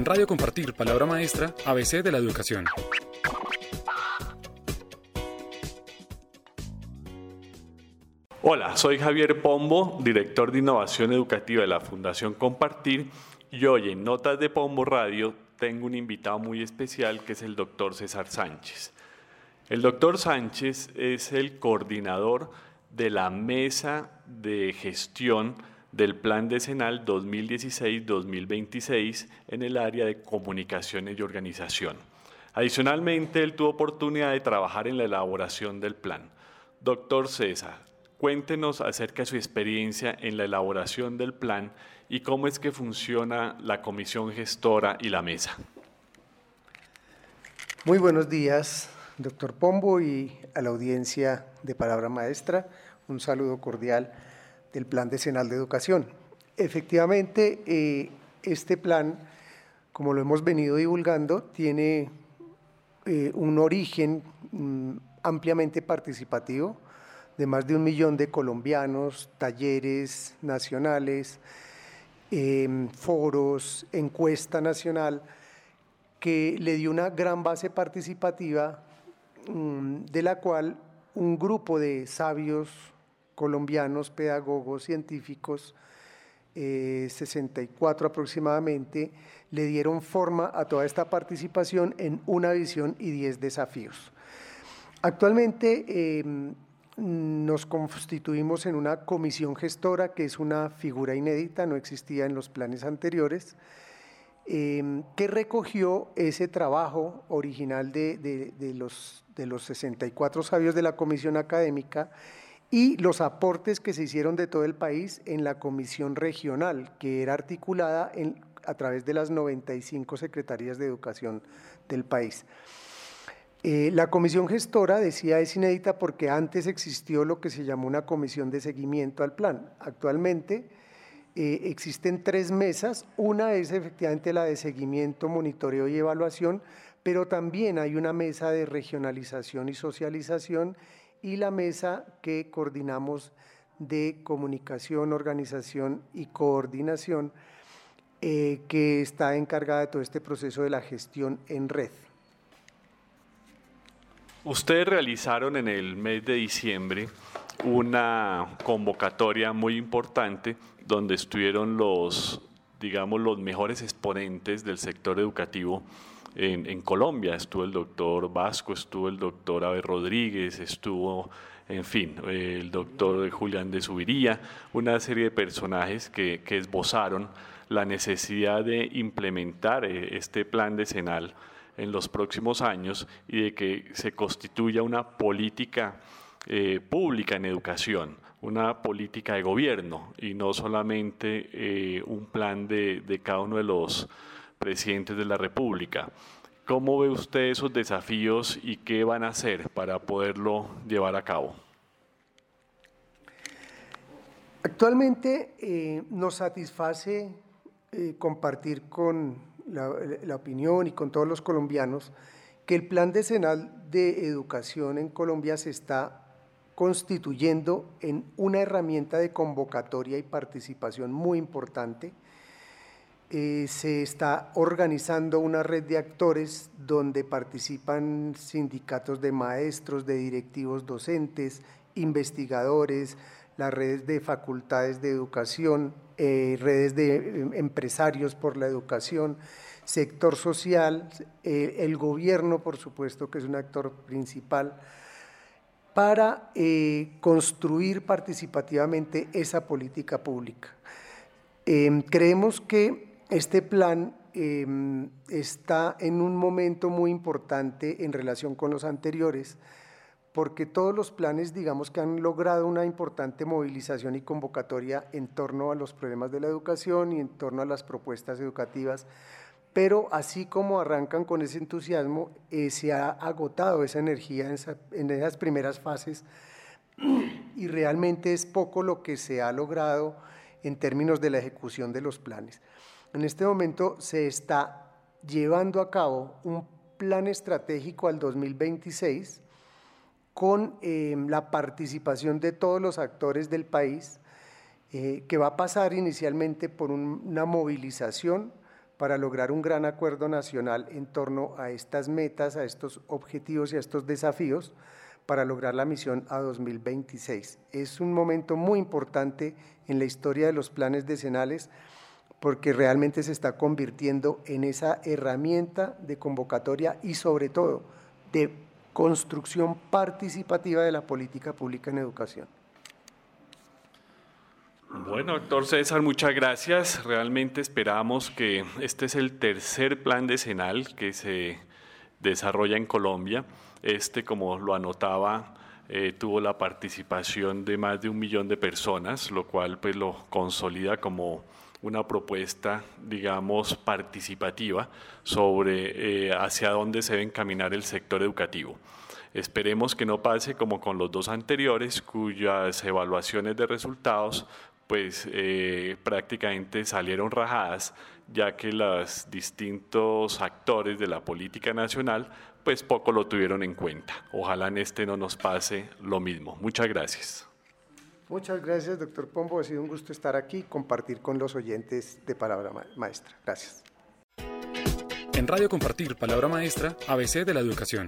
En Radio Compartir, Palabra Maestra, ABC de la Educación. Hola, soy Javier Pombo, director de Innovación Educativa de la Fundación Compartir, y hoy en Notas de Pombo Radio tengo un invitado muy especial que es el doctor César Sánchez. El doctor Sánchez es el coordinador de la Mesa de Gestión del Plan Decenal 2016-2026 en el área de comunicaciones y organización. Adicionalmente, él tuvo oportunidad de trabajar en la elaboración del plan. Doctor César, Cuéntenos acerca de su experiencia en la elaboración del plan y cómo es que funciona la comisión gestora y la mesa. Muy buenos días, doctor Pombo, y a la audiencia de Palabra Maestra. Un saludo cordial del Plan Decenal de Educación. Efectivamente, eh, este plan, como lo hemos venido divulgando, tiene eh, un origen mm, ampliamente participativo de más de un millón de colombianos, talleres nacionales, em, foros, encuesta nacional, que le dio una gran base participativa mm, de la cual un grupo de sabios colombianos, pedagogos, científicos, 64 eh, aproximadamente, le dieron forma a toda esta participación en una visión y 10 desafíos. Actualmente em, nos constituimos en una comisión gestora, que es una figura inédita, no existía en los planes anteriores, em, que recogió ese trabajo original de, los, de los 64 sabios de la comisión académica y los aportes que se hicieron de todo el país en la comisión regional, que era articulada a través de las 95 secretarías de educación del país. Eh, la comisión gestora, decía, es inédita porque antes existió lo que se llamó una comisión de seguimiento al plan. Actualmente eh, existen tres mesas. Una es efectivamente la de seguimiento, monitoreo y evaluación, pero también hay una mesa de regionalización y socialización y la mesa que coordinamos de comunicación, organización y coordinación, eh, que está encargada de todo este proceso de la gestión en red. Ustedes realizaron en el mes de diciembre una convocatoria muy importante donde estuvieron los, digamos, los mejores exponentes del sector educativo en, Colombia. Estuvo el doctor Vasco, estuvo el doctor Abe Rodríguez, estuvo, en fin, el doctor Julián de Subiría, una serie de personajes que, que esbozaron la necesidad de implementar eh, este plan decenal en los próximos años y de que se constituya una política eh, pública en educación, una política de gobierno y no solamente eh, un plan de, de cada uno de los presidentes de la República. ¿Cómo ve usted esos desafíos y qué van a hacer para poderlo llevar a cabo? Actualmente eh, nos satisface compartir con la, opinión y con todos los colombianos que el plan decenal de educación en Colombia se está constituyendo en una herramienta de convocatoria y participación muy importante. Eh, se está organizando una red de actores donde participan sindicatos de maestros, de directivos docentes, investigadores, las redes de facultades de educación, eh, redes de eh, empresarios por la educación, sector social, eh, el gobierno, por supuesto, que es un actor principal, para construir participativamente esa política pública. Em, creemos que este plan em, está en un momento muy importante en relación con los anteriores, porque todos los planes, digamos que han logrado una importante movilización y convocatoria en torno a los problemas de la educación y en torno a las propuestas educativas, pero así como arrancan con ese entusiasmo, eh, se ha agotado esa energía en, en esas primeras fases y realmente es poco lo que se ha logrado en términos de la ejecución de los planes. En este momento se está llevando a cabo un plan estratégico al 2026 con eh, la participación de todos los actores del país, eh, que va a pasar inicialmente por una movilización para lograr un gran acuerdo nacional en torno a estas metas, a estos objetivos y a estos desafíos para lograr la misión a 2026. Es un momento muy importante en la historia de los planes decenales porque realmente se está convirtiendo en esa herramienta de convocatoria y sobre todo de construcción participativa de la política pública en educación. Bueno, doctor César, muchas gracias. Realmente esperamos que este es el tercer plan decenal que se desarrolla en Colombia. Este, como lo anotaba, eh, tuvo la participación de más de un millón de personas, lo cual pues lo consolida como una propuesta, digamos, participativa sobre eh, hacia dónde se debe encaminar el sector educativo. Esperemos que no pase como con los dos anteriores, cuyas evaluaciones de resultados pues eh, prácticamente salieron rajadas, ya que los distintos actores de la política nacional pues poco lo tuvieron en cuenta. Ojalá en este no nos pase lo mismo. Muchas gracias. Muchas gracias, doctor Pombo. Ha sido un gusto estar aquí compartir con los oyentes de Palabra Maestra. Gracias. En Radio Compartir Palabra Maestra, ABC de la Educación.